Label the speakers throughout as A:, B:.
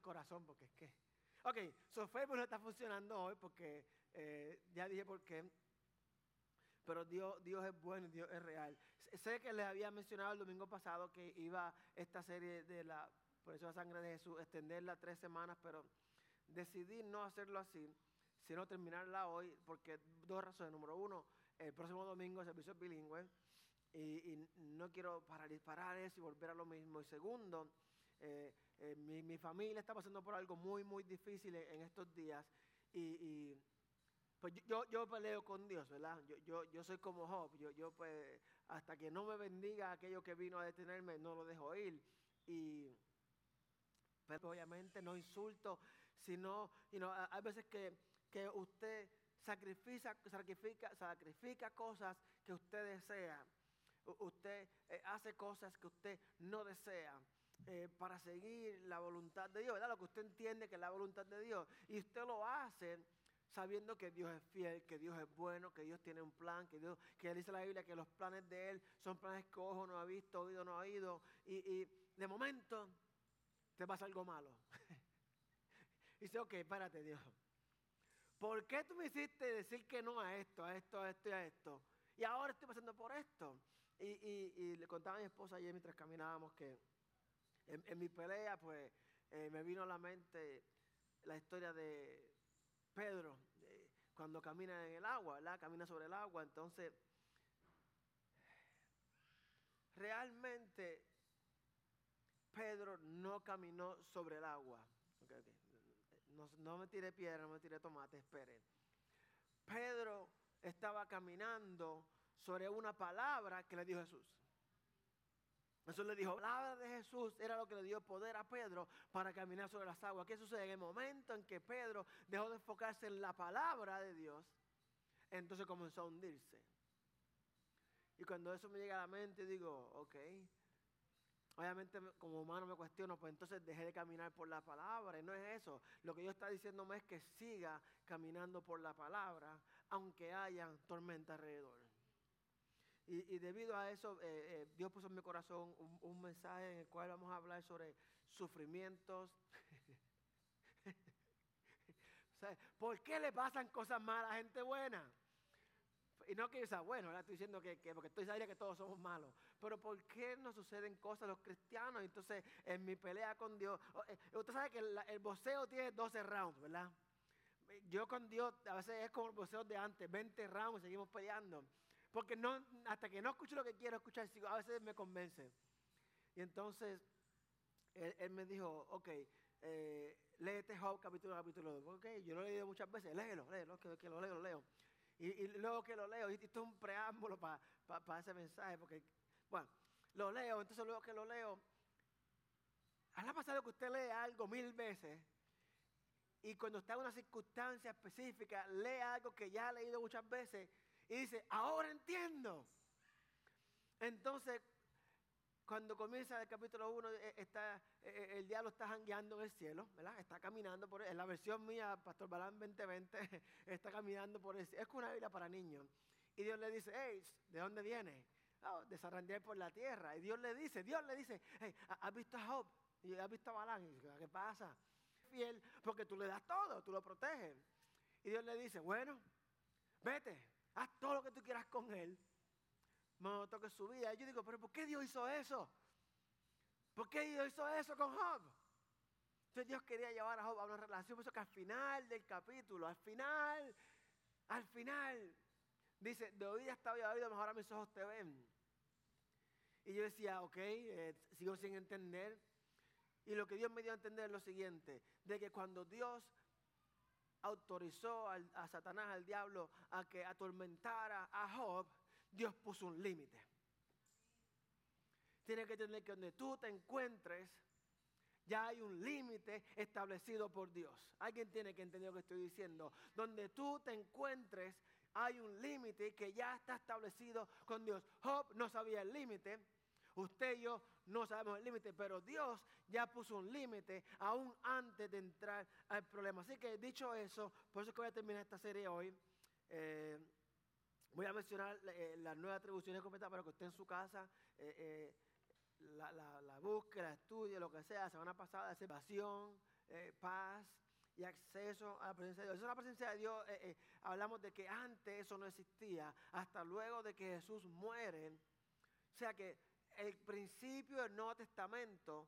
A: corazón porque es que... Ok, su Facebook no está funcionando hoy porque eh, ya dije por qué. Pero Dios, Dios es bueno, Dios es real. Sé que les había mencionado el domingo pasado que iba esta serie de la la sangre de Jesús, extenderla tres semanas, pero decidí no hacerlo así, sino terminarla hoy, porque dos razones. Número uno, el próximo domingo el servicio es bilingüe y, no quiero parar, disparar eso y volver a lo mismo. Y segundo, eh, eh, mi, familia está pasando por algo muy, muy difícil en, estos días y, pues yo, yo peleo con Dios, ¿verdad? Yo, yo, yo soy como Job, yo, yo pues hasta que no me bendiga aquello que vino a detenerme, no lo dejo ir. Y pero obviamente no insulto, sino, you hay veces que, que usted sacrifica, sacrifica, sacrifica cosas que usted desea. Usted eh, hace cosas que usted no desea. Eh, para seguir la voluntad de Dios, ¿verdad? Lo que usted entiende que es la voluntad de Dios. Y usted lo hace sabiendo que Dios es fiel, que Dios es bueno, que Dios tiene un plan, que Dios, que dice la Biblia que los planes de Él son planes que ojo no ha visto, oído no ha oído. Y, y de momento te pasa algo malo. y dice, ok, párate Dios. ¿Por qué tú me hiciste decir que no a esto, a esto, a esto y a esto? Y ahora estoy pasando por esto. Y, le contaba a mi esposa ayer mientras caminábamos que en, mi pelea, pues, eh, me vino a la mente la historia de Pedro, cuando camina en el agua, ¿verdad? Camina sobre el agua. Entonces, realmente Pedro no caminó sobre el agua. No, me tire piedra, no me tire tomate, esperen. Pedro estaba caminando sobre una palabra que le dijo Jesús. Eso le dijo, la palabra de Jesús era lo que le dio poder a Pedro para caminar sobre las aguas. ¿Qué sucede? En el momento en que Pedro dejó de enfocarse en la palabra de Dios, entonces comenzó a hundirse. Y cuando eso me llega a la mente, digo, ok, Obviamente como humano me cuestiono, pues entonces dejé de caminar por la palabra. Y no es eso. Lo que Dios está diciéndome es que siga caminando por la palabra, aunque haya tormenta alrededor. Y, debido a eso, eh, eh, Dios puso en mi corazón un, mensaje en el cual vamos a hablar sobre sufrimientos. ¿Por qué le pasan cosas malas a gente buena? Y no que sea bueno, estoy diciendo que, porque estoy sabiendo que todos somos malos. Pero ¿por qué nos suceden cosas los cristianos? Entonces, en mi pelea con Dios, eh, usted sabe que el, el tiene 12 rounds, ¿verdad? Yo con Dios a veces es como el boxeo de antes, 20 rounds, seguimos peleando. Porque no, hasta que no escucho lo que quiero escuchar, a veces me convence. Y entonces, él, me dijo, ok, eh, léete Job capítulo capítulo 2. Ok, yo lo he leído muchas veces, léelo, léelo, que, que lo leo, lo leo. Y, luego que lo leo, y esto es un preámbulo para ese mensaje, porque, bueno, lo leo, entonces luego que lo leo, ¿ha pasado que usted lee algo mil veces y cuando está en una circunstancia específica, lee algo que ya ha leído muchas veces y dice, ahora entiendo? Entonces, cuando comienza el capítulo 1, eh, está, eh, eh, el diablo está jangueando en el cielo, ¿verdad? Está caminando por, en la versión mía, Pastor Balán 2020, está caminando por el cielo. Es como una Biblia para niños. Y Dios le dice, hey, ¿de dónde viene? Oh, de por la tierra. Y Dios le dice, Dios le dice, hey, ¿has visto a Job? ¿Y has visto a Balán? ¿qué pasa? Fiel, porque tú le das todo, tú lo proteges. Y Dios le dice, bueno, vete, haz todo lo que tú quieras con él no toque su vida. yo digo, pero ¿por qué Dios hizo eso? ¿Por qué Dios hizo eso con Job? Entonces Dios quería llevar a Job a una relación. Por eso que al final del capítulo, al final, al final, dice, de oídas estaba había oído, mejor a mis ojos te ven. Y yo decía, ok, eh, sigo sin entender. Y lo que Dios me dio a entender es lo siguiente, de que cuando Dios autorizó a Satanás, al diablo, a que atormentara a Job, Dios puso un límite. Tiene que tener que donde tú te encuentres, ya hay un límite establecido por Dios. Alguien tiene que entender lo que estoy diciendo. Donde tú te encuentres, hay un límite que ya está establecido con Dios. Job no sabía el límite. Usted y yo no sabemos el límite, pero Dios ya puso un límite aún antes de entrar al problema. Así que dicho eso, por eso que voy a terminar esta serie hoy. Eh, Voy a mencionar eh, las nuevas atribuciones completas para que usted en su casa eh, la, la, la, búsqueda, estudie, lo que sea. La semana pasada, eh, paz y acceso a la presencia de Dios. Eso es la presencia de Dios. Eh, hablamos de que antes eso no existía, hasta luego de que Jesús muere. O sea que el principio del Nuevo Testamento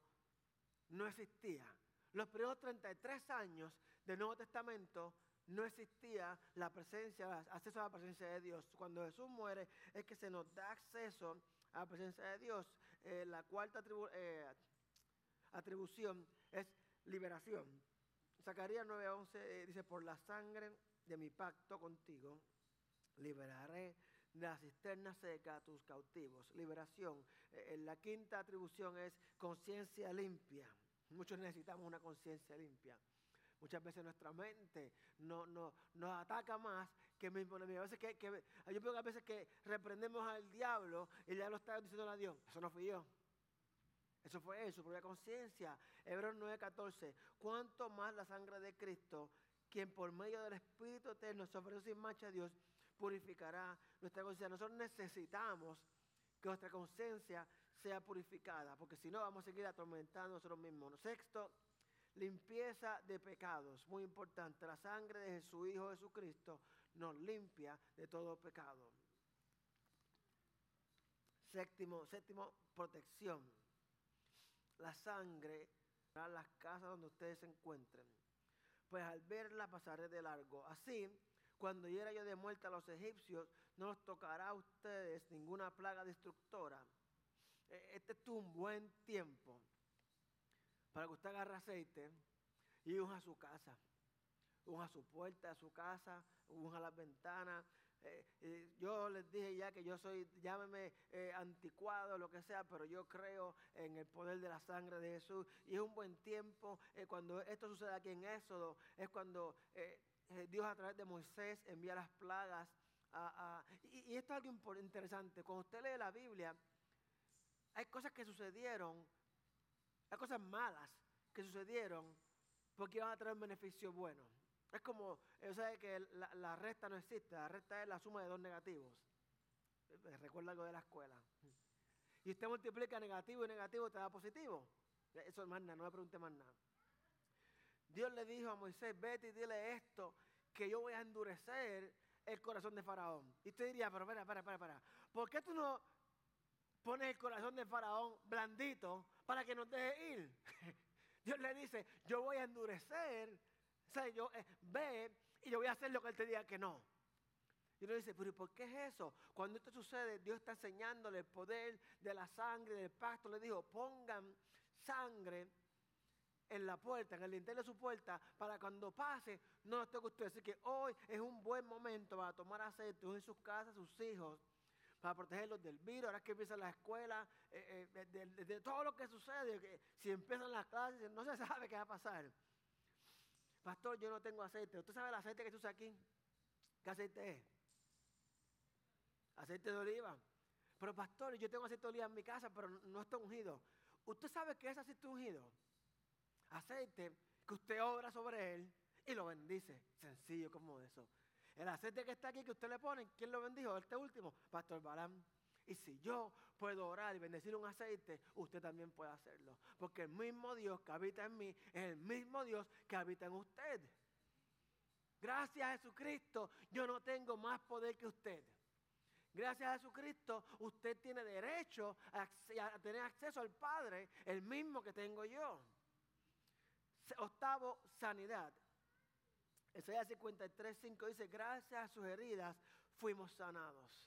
A: no existía. Los primeros 33 años del Nuevo Testamento no existía la presencia, acceso a la presencia de Dios. Cuando Jesús muere es que se nos da acceso a la presencia de Dios. Eh, la cuarta eh, atribución es liberación. Zacarías 9:11 eh, dice, por la sangre de mi pacto contigo, liberaré de la cisterna seca a tus cautivos. Liberación. La quinta atribución es conciencia limpia. Muchos necesitamos una conciencia limpia. Muchas veces nuestra mente no, no, nos ataca más que mismo A veces que, que, yo veo que a veces que reprendemos al diablo y ya lo está diciendo a Dios. Eso no fui yo. Eso fue él, su propia conciencia. Hebreos 9:14. Cuanto más la sangre de Cristo, quien por medio del Espíritu Eterno se ofrece sin mancha a Dios, purificará nuestra conciencia. Nosotros necesitamos que nuestra conciencia sea purificada, porque si no vamos a seguir atormentando a nosotros mismos. Sexto, limpieza de pecados, muy importante. La sangre de su Hijo Jesucristo nos limpia de todo pecado. Séptimo, séptimo, protección. La sangre para las casas donde ustedes se encuentren. Pues al verla pasaré de largo. Así, cuando hiera yo de muerte a los egipcios, no os tocará a ustedes ninguna plaga destructora. E, este es un buen tiempo para que usted agarre aceite y unja su casa, unja su puerta a su casa, unja las ventanas. Eh, yo les dije ya que yo soy, llámeme eh, anticuado, lo que sea, pero yo creo en el poder de la sangre de Jesús. Y es un buen tiempo, eh, cuando esto sucede aquí en Éxodo, es cuando Dios a través de Moisés envía las plagas. Y, esto es algo interesante, cuando usted lee la Biblia, hay cosas que sucedieron las cosas malas que sucedieron porque iban a traer un beneficio bueno. Es como, o sea, que la, la, resta no existe, la resta es la suma de dos negativos. Eh, recuerda algo de la escuela. Y usted multiplica negativo y negativo, te da positivo. Eso es más nada, no me pregunte más nada. Dios le dijo a Moisés, vete y dile esto, que yo voy a endurecer el corazón de Faraón. Y usted diría, pero espera, espera, espera, espera. ¿Por qué tú no pones el corazón de Faraón blandito para que nos deje ir. Dios le dice, yo voy a endurecer, o sea, yo eh, ve y yo voy a hacer lo que él te diga que no. Y uno dice, pero ¿por qué es eso? Cuando esto sucede, Dios está enseñándole el poder de la sangre, del pacto. Le dijo, pongan sangre en la puerta, en el dintel de su puerta, para cuando pase, no esté con usted. Así que hoy es un buen momento para tomar aceite en sus casas, sus hijos, para protegerlos del virus, ahora que empieza la escuela, eh, eh, de, todo lo que sucede, que si empiezan las clases, no se sabe qué va a pasar. Pastor, yo no tengo aceite. ¿Usted sabe el aceite que se usa aquí? ¿Qué aceite es? Aceite de oliva. Pero pastor, yo tengo aceite de oliva en mi casa, pero no está ungido. ¿Usted sabe qué es aceite ungido? Aceite que usted obra sobre él y lo bendice. Sencillo como eso. El aceite que está aquí que usted le pone, ¿quién lo bendijo? Este último, Pastor Balán. Y si yo puedo orar y bendecir un aceite, usted también puede hacerlo. Porque el mismo Dios que habita en mí es el mismo Dios que habita en usted. Gracias a Jesucristo, yo no tengo más poder que usted. Gracias a Jesucristo, usted tiene derecho a, tener acceso al Padre, el mismo que tengo yo. Octavo, sanidad. Isaías 53, 5 dice, gracias a sus heridas fuimos sanados.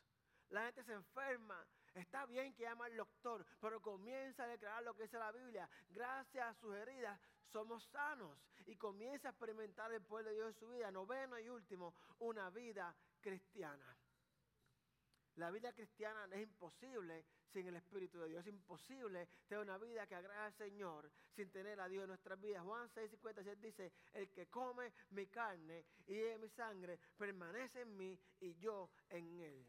A: La gente se enferma. Está bien que llama al doctor, pero comienza a declarar lo que dice la Biblia. Gracias a sus heridas somos sanos. Y comienza a experimentar el poder de Dios en su vida. Noveno y último, una vida cristiana. La vida cristiana es imposible sin el Espíritu de Dios. Es imposible tener una vida que agrada al Señor sin tener a Dios en nuestras vidas. Juan 6, 56 dice, el que come mi carne y mi sangre permanece en mí y yo en él.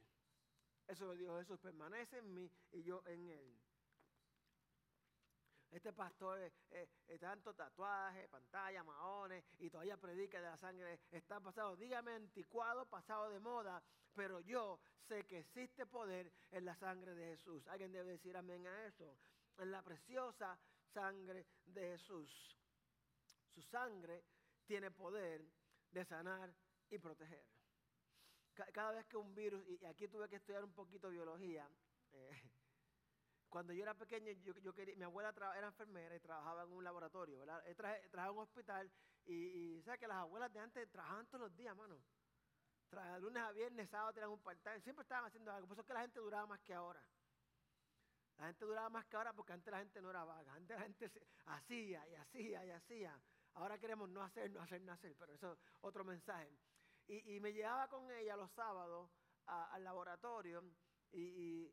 A: Eso lo dijo Jesús, permanece en mí y yo en él. Este pastor, eh, eh, tanto tatuaje, pantalla, maones, y todavía predica de la sangre, está pasado, dígame anticuado, pasado de moda, pero yo sé que existe poder en la sangre de Jesús. Alguien debe decir amén a eso. En la preciosa sangre de Jesús. Su sangre tiene poder de sanar y proteger. Cada vez que un virus, y aquí tuve que estudiar un poquito biología, eh, cuando yo era pequeño, yo, quería, mi abuela era enfermera y trabajaba en un laboratorio, ¿verdad? Trabajaba en un hospital y, ¿sabes que las abuelas de antes trabajaban todos los días, mano? Trabajaban lunes a viernes, sábado tenían un part siempre estaban haciendo algo, por eso es que la gente duraba más que ahora. La gente duraba más que ahora porque antes la gente no era vaga, antes la gente hacía y hacía y hacía. Ahora queremos no hacer, no hacer, no hacer, pero eso es otro mensaje. Y, me llevaba con ella los sábados al laboratorio y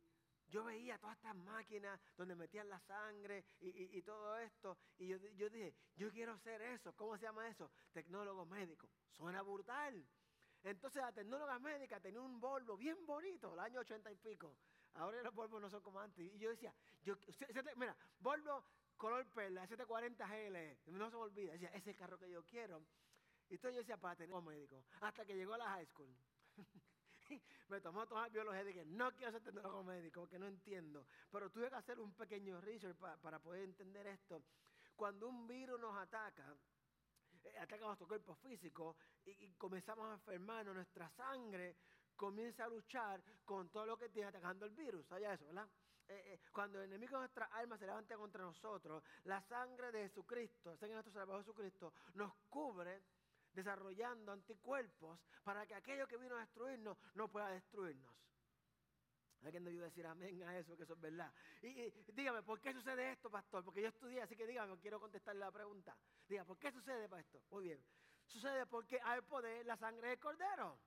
A: yo veía todas estas máquinas donde metían la sangre y, todo esto. Y yo, dije, yo quiero ser eso. ¿Cómo se llama eso? Tecnólogo médico. Suena brutal. Entonces la tecnóloga médica tenía un Volvo bien bonito, el año ochenta y pico. Ahora los Volvo no son como antes. Y yo decía, yo, mira, Volvo color perla, 740 GL, no se me olvida. Decía, ese es el carro que yo quiero. Y entonces yo decía, para tener un médico. Hasta que llegó a la high school. Me tomó tomar biología y dije, no quiero ser tecnólogo médico porque no entiendo. Pero tuve que hacer un pequeño research para poder entender esto. Cuando un virus nos ataca, eh, ataca nuestro cuerpo físico y, comenzamos a enfermarnos, nuestra sangre comienza a luchar con todo lo que tiene atacando el virus. ¿Sabía eso, verdad? Eh, eh, cuando el enemigo de nuestras almas se levanta contra nosotros, la sangre de Jesucristo, la sangre de nuestro Salvador Jesucristo, nos cubre desarrollando anticuerpos para que aquello que vino a destruirnos no pueda destruirnos. Alguien debe decir amén a eso, que eso es verdad. Y, dígame, ¿por qué sucede esto, pastor? Porque yo estudié, así que dígame, quiero contestarle la pregunta. Diga, ¿por qué sucede esto? Muy bien. Sucede porque hay poder la sangre del cordero.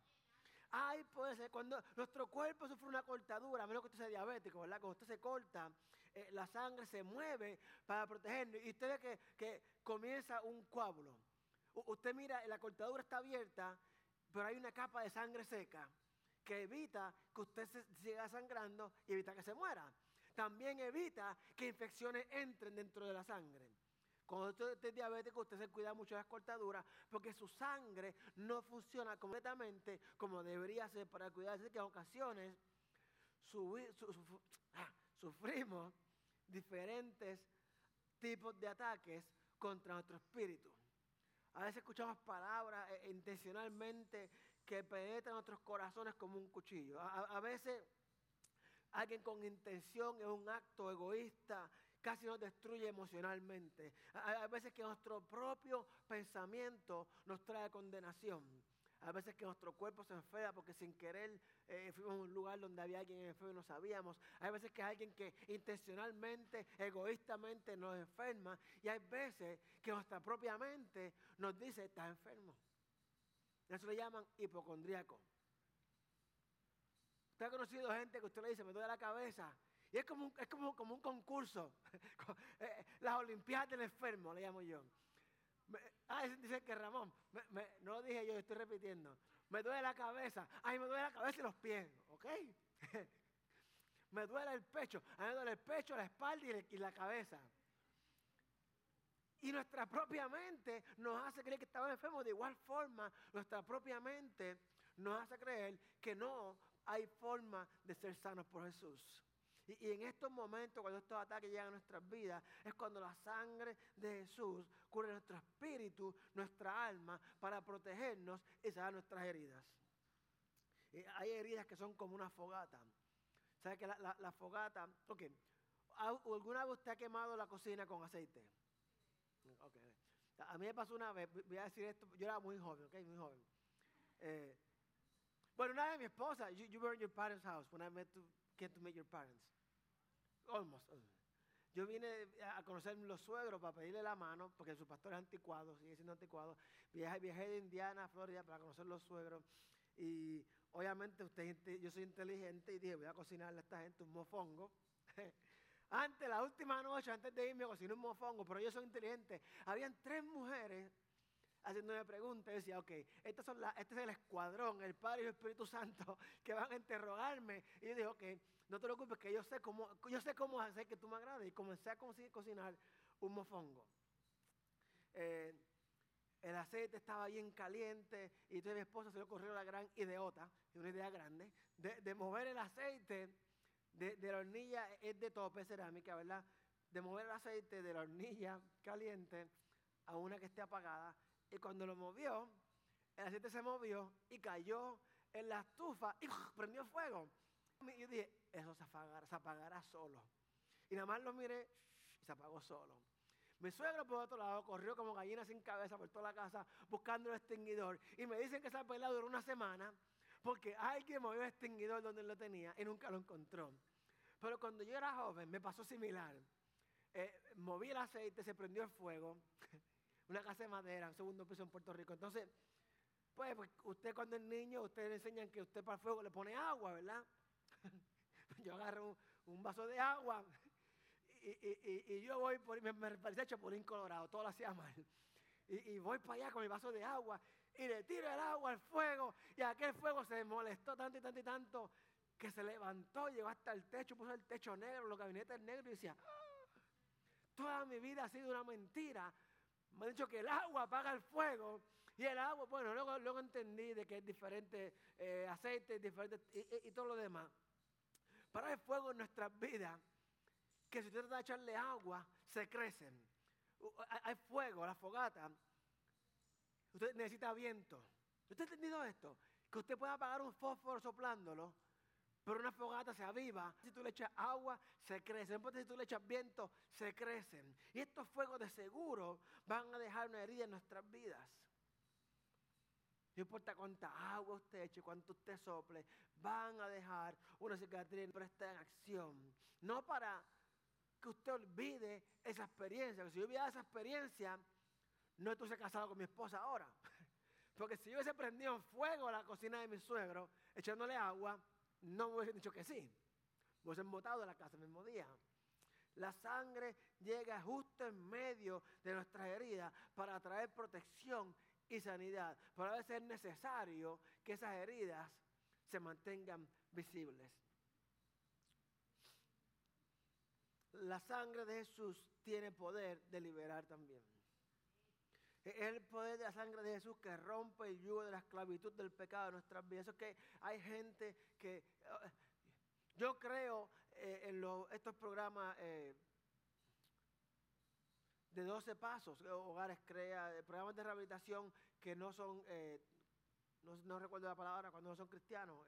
A: Hay poder, cuando nuestro cuerpo sufre una cortadura, a menos que usted sea diabético, ¿verdad? Cuando usted se corta, eh, la sangre se mueve para protegernos. Y usted ve que, que comienza un coágulo. Usted mira, la cortadura está abierta, pero hay una capa de sangre seca que evita que usted se siga sangrando y evita que se muera. También evita que infecciones entren dentro de la sangre. Cuando usted es diabético, usted se cuida mucho de las cortaduras porque su sangre no funciona completamente como debería ser para cuidarse, que en ocasiones ah, sufrimos diferentes tipos de ataques contra nuestro espíritu. A veces escuchamos palabras eh, intencionalmente que penetran nuestros corazones como un cuchillo. A, veces alguien con intención es un acto egoísta, casi nos destruye emocionalmente. A, veces que nuestro propio pensamiento nos trae condenación. A veces que nuestro cuerpo se enfada porque sin querer eh, fuimos a un lugar donde había alguien enfermo y no sabíamos. Hay veces que hay alguien que intencionalmente, egoístamente nos enferma. Y hay veces que nuestra propia mente nos dice, estás enfermo. Eso le llaman hipocondríaco. Usted ha conocido gente que usted le dice, me duele la cabeza. Y es como es como, como un concurso. Eh, las Olimpiadas del enfermo, le llamo yo. Ah, dice que Ramón, no lo dije yo, estoy repitiendo. Me duele la cabeza. Ay, me duele la cabeza y los pies, ¿ok? me duele el pecho. A mí me duele el pecho, la espalda y la cabeza. Y nuestra propia mente nos hace creer que estamos enfermos. De igual forma, nuestra propia mente nos hace creer que no hay forma de ser sanos por Jesús. Y, en estos momentos, cuando estos ataques llegan a nuestras vidas, es cuando la sangre de Jesús cubre nuestro espíritu, nuestra alma, para protegernos y sanar nuestras heridas. hay heridas que son como una fogata. ¿Sabe que la, fogata, ok, ¿alguna vez usted ha quemado la cocina con aceite? A mí me pasó una vez, voy a decir esto, yo era muy joven, ok, muy joven. Eh, bueno, una vez mi esposa, you, were in your parents' house when I met to, came to meet your parents. Almost. Yo vine a conocer los suegros para pedirle la mano, porque su pastor es anticuado, sigue siendo anticuado. Viajé, viajé de Indiana a Florida para conocer los suegros. Y obviamente usted, yo soy inteligente y dije, voy a cocinarle a esta gente un mofongo. Antes, la última noche, antes de irme, cociné un mofongo, pero yo soy inteligente. Habían tres mujeres haciéndome preguntas. Yo decía, ok, estas son este es el escuadrón, el Padre y el Espíritu Santo, que van a interrogarme. Y yo dije, ok, no te preocupes, que yo sé cómo, yo sé cómo hacer que tú me agrades. Y comencé a cocinar un mofongo. Eh, el aceite estaba bien caliente y entonces mi esposa se le ocurrió la gran ideota, una idea grande, de, de mover el aceite de, la hornilla es de tope cerámica, ¿verdad? De mover el aceite de la hornilla caliente a una que esté apagada. Y cuando lo movió, el aceite se movió y cayó en la estufa y prendió fuego. Y yo dije, eso se apagará, se apagará solo. Y nada más lo miré y se apagó solo. Mi suegro por otro lado corrió como gallina sin cabeza por toda la casa buscando el extinguidor. Y me dicen que esa pelea duró una semana porque alguien movió el extinguidor donde lo tenía y nunca lo encontró. Pero cuando yo era joven me pasó similar. Eh, moví el aceite, se prendió el fuego. Una casa de madera, un segundo piso en Puerto Rico. Entonces, pues, pues, usted cuando es niño, ustedes le enseñan que usted para el fuego le pone agua, ¿verdad? yo agarro un, vaso de agua y, yo voy por, me, me parecía Chapulín Colorado, todo lo hacía mal. Y, voy para allá con mi vaso de agua y le tiro el agua al fuego y aquel fuego se molestó tanto y tanto y tanto que se levantó, llegó hasta el techo, puso el techo negro, los gabinetes negros y decía, ah, toda mi vida ha sido una mentira. Me han dicho que el agua apaga el fuego y el agua, bueno, luego, luego entendí de que es diferente eh, aceite, diferente y, y, todo lo demás. Pero hay fuego en nuestras vidas que si usted trata de echarle agua, se crecen. Hay fuego, la fogata. Usted necesita viento. ¿Usted ha entendido esto? Que usted puede apagar un fósforo soplándolo, pero una fogata se aviva. Si tú le echas agua, se crece. No importa si tú le echas viento, se crecen. Y estos fuegos de seguro van a dejar una herida en nuestras vidas. No importa cuánta agua usted eche, cuánto usted sople, van a dejar una cicatriz, pero está en acción. No para que usted olvide esa experiencia. si yo olvidara esa experiencia, no estuviese casado con mi esposa ahora. Porque si yo hubiese prendido en fuego la cocina de mi suegro, echándole agua, no me hubiesen dicho que sí. Me hubiesen botado de la casa el mismo día. La sangre llega justo en medio de nuestras heridas para traer protección y sanidad. Pero a veces es necesario que esas heridas se mantengan visibles. La sangre de Jesús tiene poder de liberar también. Es el poder de la sangre de Jesús que rompe el yugo de la esclavitud del pecado de nuestras vidas. Eso es que hay gente que... Eh, yo creo eh, en estos programas eh, de 12 pasos, hogares crea, programas de rehabilitación que no son, no, recuerdo la palabra, cuando no son cristianos.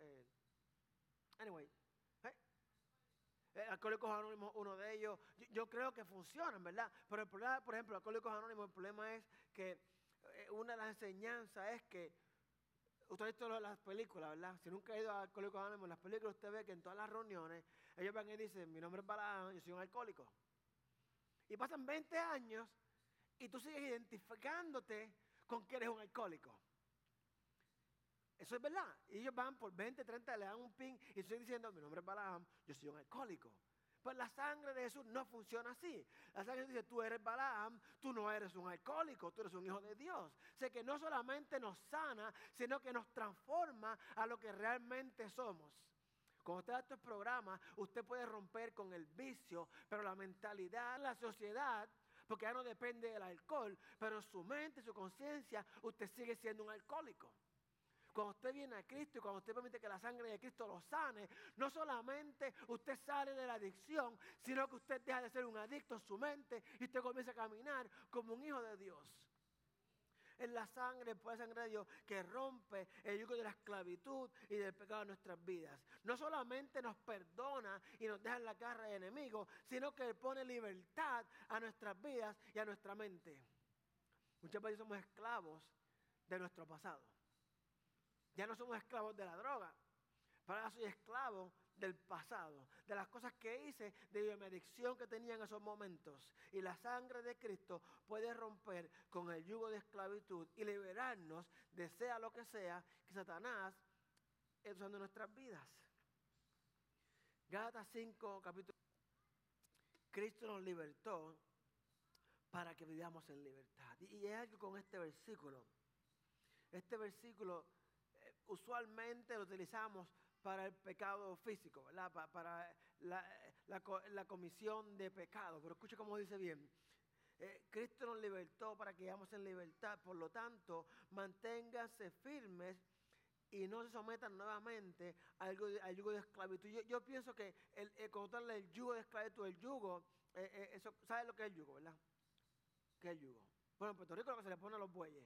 A: Anyway, Alcohólicos Anónimos, uno de ellos. Yo, creo que funcionan, ¿verdad? Pero el problema, por ejemplo, Alcohólicos Anónimos, el problema es que una de las enseñanzas es que Usted ha visto las películas, ¿verdad? Si nunca ha ido a Alcohólicos Anónimos, las películas usted ve que en todas las reuniones ellos van y dicen, mi nombre es Balaam, yo soy un alcohólico. Y pasan 20 años y tú sigues identificándote con que eres un alcohólico. Eso es verdad. Y ellos van por 20, 30, le dan un pin y estoy diciendo, mi nombre es Balaam, yo soy un alcohólico. Pues la sangre de Jesús no funciona así. La sangre dice, tú eres Balaam, tú no eres un alcohólico, tú eres un hijo de Dios. Sé que no solamente nos sana, sino que nos transforma a lo que realmente somos. Cuando usted da estos programas, usted puede romper con el vicio, pero la mentalidad, la sociedad, porque ya no depende del alcohol, pero su mente, su conciencia, usted sigue siendo un alcohólico. Cuando usted viene a Cristo y cuando usted permite que la sangre de Cristo lo sane, no solamente usted sale de la adicción, sino que usted deja de ser un adicto en su mente y usted comienza a caminar como un hijo de Dios en la sangre, por la sangre de Dios, que rompe el yugo de la esclavitud y del pecado de nuestras vidas. No solamente nos perdona y nos deja en la cara de enemigos, sino que pone libertad a nuestras vidas y a nuestra mente. Muchas veces somos esclavos de nuestro pasado. Ya no somos esclavos de la droga, pero ahora soy esclavo del pasado, de las cosas que hice, de mi adicción que tenía en esos momentos. Y la sangre de Cristo puede romper con el yugo de esclavitud y liberarnos de sea lo que sea que Satanás está usando en nuestras vidas. Gálatas 5, capítulo. Cristo nos libertó para que vivamos en libertad. Y es algo con este versículo. Este versículo usualmente lo utilizamos para el pecado físico, ¿verdad? para la, comisión de pecado. Pero escuche cómo dice bien. Eh, Cristo nos libertó para que vivamos en libertad. Por lo tanto, manténganse firmes y no se sometan nuevamente al, yugo de esclavitud. Yo, pienso que el, el, el yugo de esclavitud, el yugo, eh, eh, eso, ¿sabe lo que es el yugo, verdad? ¿Qué es el yugo? Bueno, en Puerto Rico lo que se le pone a los bueyes,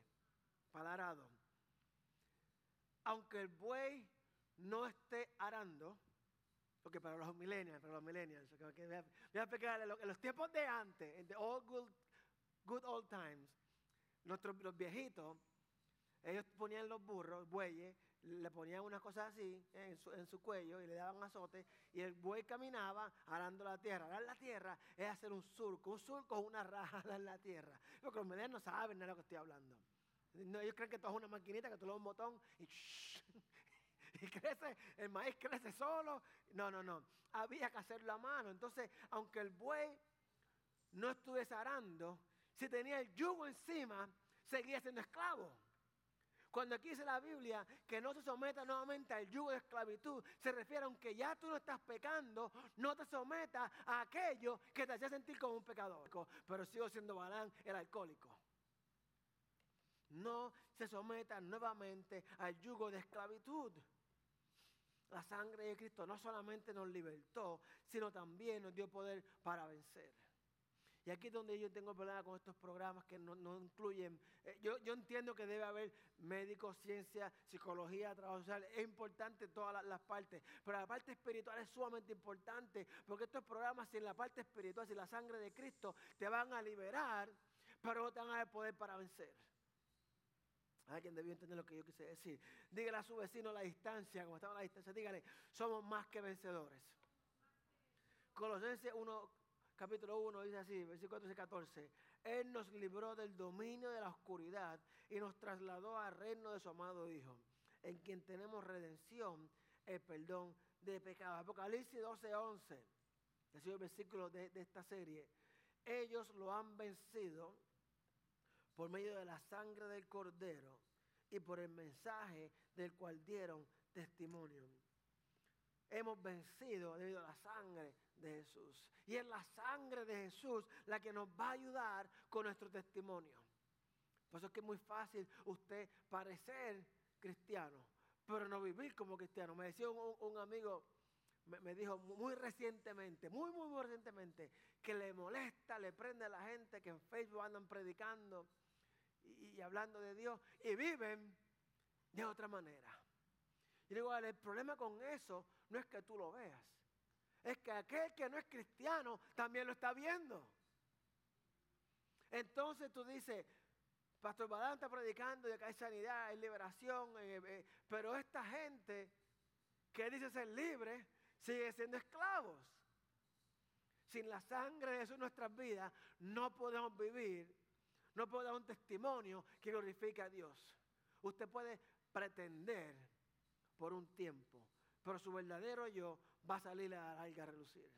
A: para arado. Aunque el buey no esté arando, porque para los millennials, para los millennials, voy a explicar en los tiempos de antes, en the old good, good old times, nuestros los viejitos, ellos ponían los burros, bueyes, le ponían unas cosas así en su, en su, cuello y le daban azote y el buey caminaba arando la tierra. Arar la tierra es hacer un surco, un surco es una raja en la tierra. Lo que los medios no saben de lo que estoy hablando. No, ellos creen que esto es una maquinita, que tú le das un botón y, crece, el maíz crece solo. No, no, no. Había que hacerlo a mano. Entonces, aunque el buey no estuviese arando, si tenía el yugo encima, seguía siendo esclavo. Cuando aquí dice la Biblia que no se someta nuevamente al yugo de esclavitud, se refiere a aunque ya tú no estás pecando, no te sometas a aquello que te hacía sentir como un pecador. Pero sigo siendo Balán el alcohólico. No se someta nuevamente al yugo de esclavitud. La sangre de Cristo no solamente nos libertó, sino también nos dio poder para vencer. Y aquí es donde yo tengo problema con estos programas que no, incluyen. Eh, yo, entiendo que debe haber médicos, ciencia, psicología, trabajo social. Es importante todas las, partes. Pero la parte espiritual es sumamente importante. Porque estos programas, si en la parte espiritual, si la sangre de Cristo, te van a liberar, pero no te van a dar poder para vencer. Alguien debió entender lo que yo quise decir. Dígale a su vecino la distancia, como estaba la distancia, dígale, somos más que vencedores. Colosenses 1, capítulo 1 dice así, versículo 13 y 14. Él nos libró del dominio de la oscuridad y nos trasladó al reino de su amado Hijo, en quien tenemos redención, el perdón de pecados. Apocalipsis 12, 11, es el versículo de, de esta serie. Ellos lo han vencido por medio de la sangre del cordero y por el mensaje del cual dieron testimonio. Hemos vencido debido a la sangre de Jesús. Y es la sangre de Jesús la que nos va a ayudar con nuestro testimonio. Por eso es que es muy fácil usted parecer cristiano, pero no vivir como cristiano. Me decía un, amigo, me, dijo muy recientemente, muy, muy, muy recientemente, que le molesta, le prende a la gente que en Facebook andan predicando y, hablando de Dios y viven de otra manera. Y digo, el problema con eso no es que tú lo veas, es que aquel que no es cristiano también lo está viendo. Entonces tú dices, Pastor Badán está predicando de que hay sanidad, hay liberación, eh, eh, pero esta gente que dice ser libre sigue siendo esclavos. Sin la sangre de Jesús en nuestras vidas no podemos vivir, no podemos dar un testimonio que glorifique a Dios. Usted puede pretender por un tiempo, pero su verdadero yo va a salir a la larga a relucir.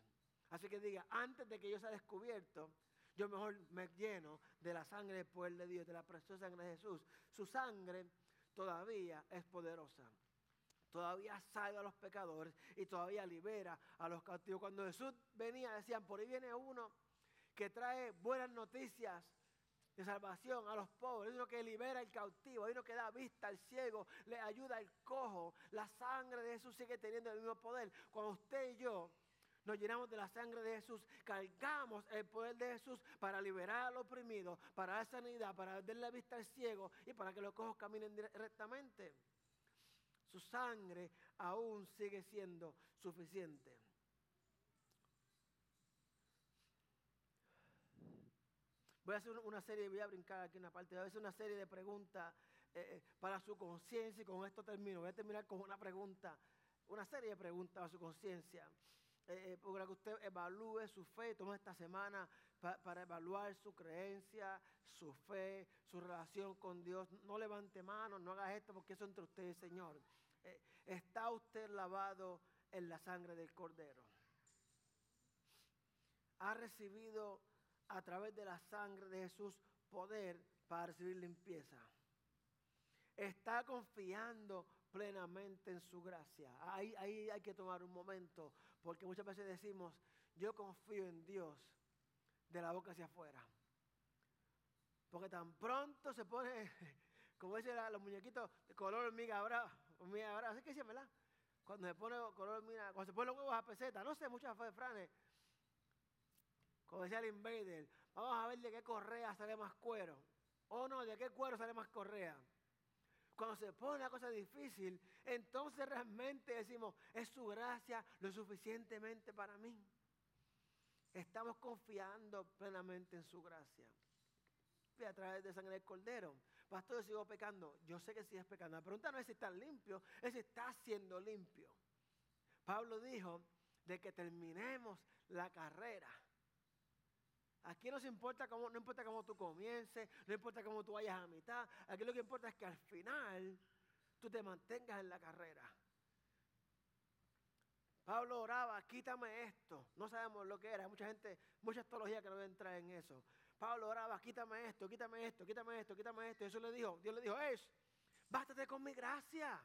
A: Así que diga, antes de que yo sea descubierto, yo mejor me lleno de la sangre del poder de Dios, de la preciosa sangre de Jesús. Su sangre todavía es poderosa. Todavía salva a los pecadores y todavía libera a los cautivos. Cuando Jesús venía, decían, por ahí viene uno que trae buenas noticias de salvación a los pobres, hay uno que libera al cautivo, hay uno que da vista al ciego, le ayuda al cojo. La sangre de Jesús sigue teniendo el mismo poder. Cuando usted y yo nos llenamos de la sangre de Jesús, cargamos el poder de Jesús para liberar al oprimido, para dar sanidad, para darle vista al ciego y para que los cojos caminen rectamente. Su sangre aún sigue siendo suficiente. Voy a hacer una serie, voy a brincar aquí una parte, voy a hacer una serie de preguntas eh, eh, para su conciencia y con esto termino. Voy a terminar con una pregunta, una serie de preguntas para su conciencia. Eh, para que usted evalúe su fe, toma esta semana para evaluar su creencia, su fe, su relación con Dios. No levante manos, no haga esto porque eso entre usted y el Señor. ¿Está usted lavado en la sangre del Cordero? ¿Ha recibido a través de la sangre de Jesús poder para recibir limpieza. Está confiando plenamente en su gracia. Ahí, ahí hay que tomar un momento, porque muchas veces decimos, yo confío en Dios de la boca hacia afuera. Porque tan pronto se pone, como dicen los muñequitos, color hormiga brava, hormiga brava, así que sí. Cuando se pone color hormiga, cuando se pone los huevos a peseta, no sé, muchas franes, como decía el invader, vamos a ver de qué correa sale más cuero. Oh no, ¿de qué cuero sale más correa? Cuando se pone la cosa difícil, entonces realmente decimos, es su gracia lo suficientemente para mí. Estamos confiando plenamente en su gracia. Y a través de sangre del cordero. Pastor, yo sigo pecando. Yo sé que es pecando. La pregunta no es si está limpio, es si está siendo limpio. Pablo dijo de que terminemos la carrera. Aquí no importa cómo, no importa cómo tú comiences, no importa cómo tú vayas a mitad. Aquí lo que importa es que al final tú te mantengas en la carrera. Pablo oraba, quítame esto. No sabemos lo que era. Hay mucha gente, mucha astrología que no entra en eso. Pablo oraba, quítame esto, quítame esto, quítame esto, quítame esto. Y eso le dijo, Dios le dijo, es, bástate con mi gracia.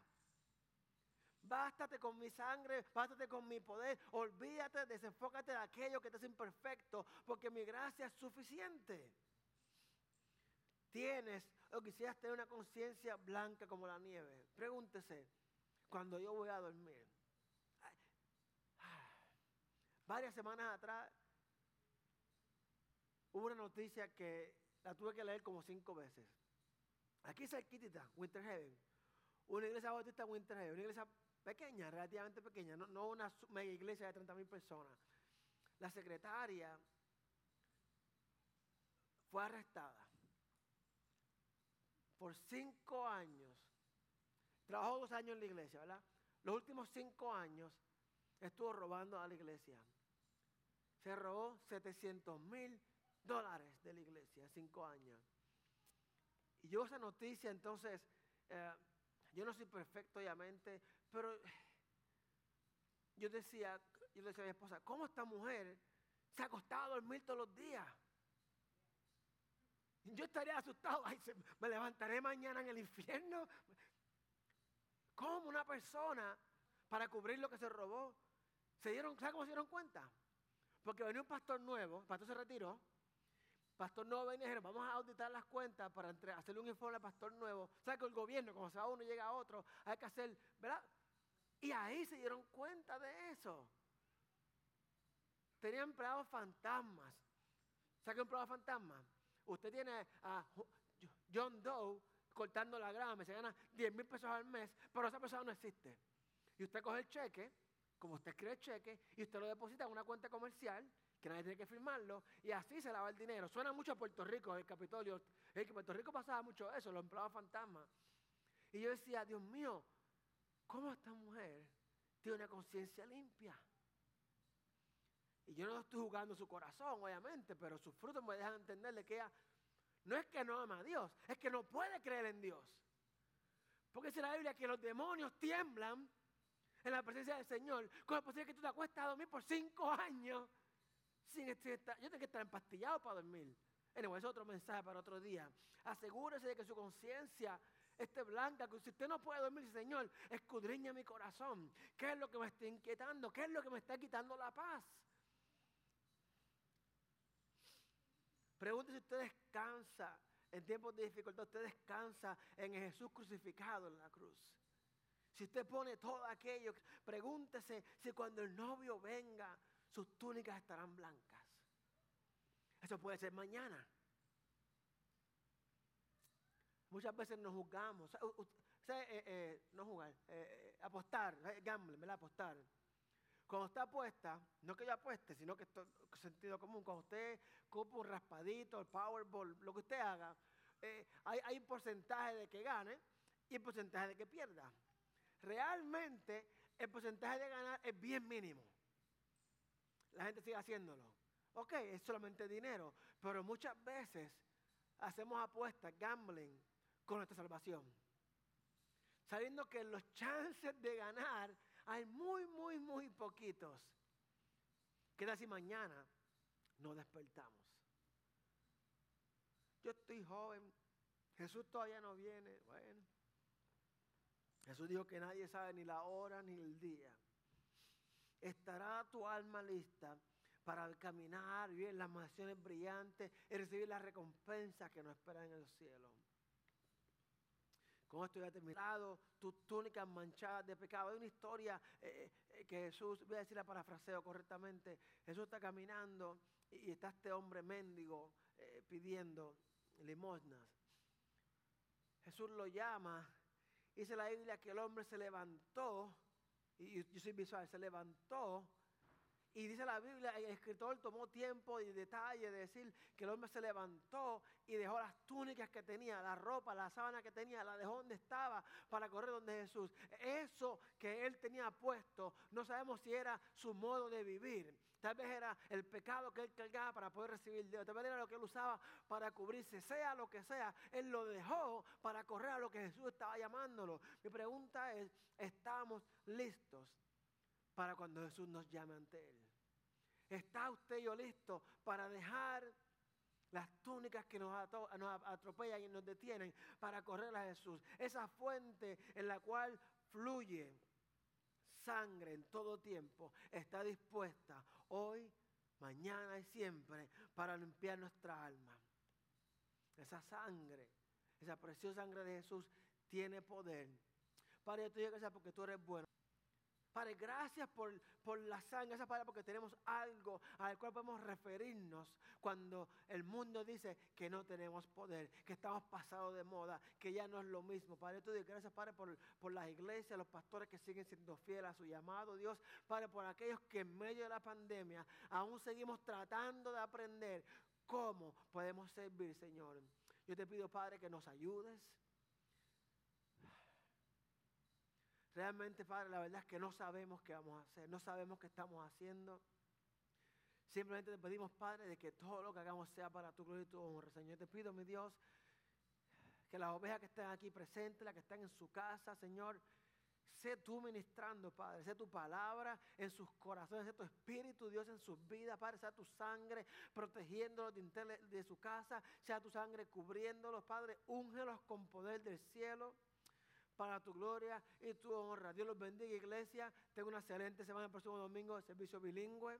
A: Bástate con mi sangre, bástate con mi poder. Olvídate, desenfócate de aquello que te hace imperfecto, porque mi gracia es suficiente. Tienes o quisieras tener una conciencia blanca como la nieve. Pregúntese, cuando yo voy a dormir. Varias semanas atrás hubo una noticia que la tuve que leer como cinco veces. Aquí cerquita, Winter Heaven. Una iglesia bautista Winter Heaven, una iglesia pequeña, relativamente pequeña, no, una mega iglesia de 30 mil personas. La secretaria fue arrestada por cinco años. Trabajó dos años en la iglesia, ¿verdad? Los últimos cinco años estuvo robando a la iglesia. Se robó 700 mil dólares de la iglesia cinco años. Y yo esa noticia, entonces, eh, yo no soy perfecto, obviamente, pero yo decía, yo decía a mi esposa, ¿cómo esta mujer se ha acostado a dormir todos los días? Yo estaría asustado, me levantaré mañana en el infierno. ¿Cómo una persona, para cubrir lo que se robó, se dieron, ¿sabe cómo se dieron cuenta? Porque venía un pastor nuevo, el pastor se retiró, pastor nuevo venía y dijeron, vamos a auditar las cuentas para hacerle un informe al pastor nuevo. ¿Sabe que el gobierno, cuando se va uno llega a otro, hay que hacer, ¿verdad? Y ahí se dieron cuenta de eso. Tenía empleados fantasmas. ¿Sabe qué empleado fantasma? Usted tiene a John Doe cortando la grama se gana 10 mil pesos al mes, pero esa persona no existe. Y usted coge el cheque, como usted escribe el cheque, y usted lo deposita en una cuenta comercial que nadie tiene que firmarlo, y así se lava el dinero. Suena mucho a Puerto Rico, el Capitolio. En Puerto Rico pasaba mucho eso, los empleados fantasmas. Y yo decía, Dios mío, ¿cómo esta mujer tiene una conciencia limpia? Y yo no estoy jugando su corazón, obviamente, pero sus frutos me dejan entenderle que ella no es que no ama a Dios, es que no puede creer en Dios. Porque dice la Biblia que los demonios tiemblan en la presencia del Señor. ¿Cómo es posible que tú te acuestas a dormir por cinco años sin estar? Yo tengo que estar empastillado para dormir. Anyway, es otro mensaje para otro día. Asegúrese de que su conciencia esté blanca, que si usted no puede dormir, Señor, escudriña mi corazón. ¿Qué es lo que me está inquietando? ¿Qué es lo que me está quitando la paz? Pregunte si usted descansa en tiempos de dificultad, usted descansa en Jesús crucificado en la cruz. Si usted pone todo aquello, pregúntese si cuando el novio venga, sus túnicas estarán blancas. Eso puede ser mañana. Muchas veces nos juzgamos. Eh, eh, no jugar, eh, apostar, gamble, ¿verdad? Apostar. Cuando está apuesta, no que yo apueste, sino que esto es sentido común. Cuando usted copa un raspadito, el Powerball, lo que usted haga, hay, hay un porcentaje de que gane y porcentaje de que pierda. Realmente el porcentaje de ganar es bien mínimo. La gente sigue haciéndolo. Ok, es solamente dinero, pero muchas veces hacemos apuestas, gambling, con nuestra salvación. Sabiendo que los chances de ganar hay muy, muy, muy poquitos. ¿Qué tal si mañana nos despertamos? Yo estoy joven, Jesús todavía no viene. Bueno, Jesús dijo que nadie sabe ni la hora ni el día. Estará tu alma lista para caminar, vivir las mansiones brillantes y recibir la recompensa que nos espera en el cielo. Con esto ya terminado, tus túnicas manchadas de pecado. Hay una historia eh, eh, que Jesús, voy a decir la parafraseo correctamente, Jesús está caminando y, está este hombre mendigo eh, pidiendo limosnas. Jesús lo llama, dice la Biblia que el hombre se levantó, y yo soy visual, se levantó y dice la Biblia, el escritor tomó tiempo y detalle de decir que el hombre se levantó y dejó las túnicas que tenía, la ropa, la sábana que tenía, la dejó donde estaba para correr donde Jesús. Eso que él tenía puesto, no sabemos si era su modo de vivir. Tal vez era el pecado que él cargaba para poder recibir Dios. Tal vez era lo que él usaba para cubrirse. Sea lo que sea, él lo dejó para correr a lo que Jesús estaba llamándolo. Mi pregunta es, ¿estamos listos para cuando Jesús nos llame ante Él. ¿Está usted y yo listo para dejar las túnicas que nos, atropellan y nos detienen para correr a Jesús? Esa fuente en la cual fluye sangre en todo tiempo está dispuesta hoy, mañana y siempre para limpiar nuestra alma. Esa sangre, esa preciosa sangre de Jesús tiene poder. Padre, yo te digo que porque tú eres bueno. Padre, gracias por, la sangre, esa palabra, porque tenemos algo al cual podemos referirnos cuando el mundo dice que no tenemos poder, que estamos pasados de moda, que ya no es lo mismo. Padre, tú gracias, Padre, por, por las iglesias, los pastores que siguen siendo fieles a su llamado, Dios, Padre, por aquellos que en medio de la pandemia aún seguimos tratando de aprender cómo podemos servir, Señor. Yo te pido, Padre, que nos ayudes Realmente, Padre, la verdad es que no sabemos qué vamos a hacer, no sabemos qué estamos haciendo. Simplemente te pedimos, Padre, de que todo lo que hagamos sea para tu gloria y tu honra, Señor. Te pido, mi Dios, que las ovejas que están aquí presentes, las que están en su casa, Señor, sé tú ministrando, Padre, sé tu palabra en sus corazones, sé tu espíritu, Dios, en sus vidas, Padre, sea tu sangre protegiéndolos de, de su casa, sea tu sangre cubriéndolos, Padre, úngelos con poder del cielo para tu gloria y tu honra. Dios los bendiga, iglesia. Tengo una excelente semana el próximo domingo de servicio bilingüe.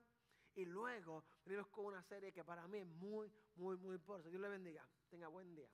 A: Y luego venimos con una serie que para mí es muy, muy, muy importante. Dios le bendiga. Tenga buen día.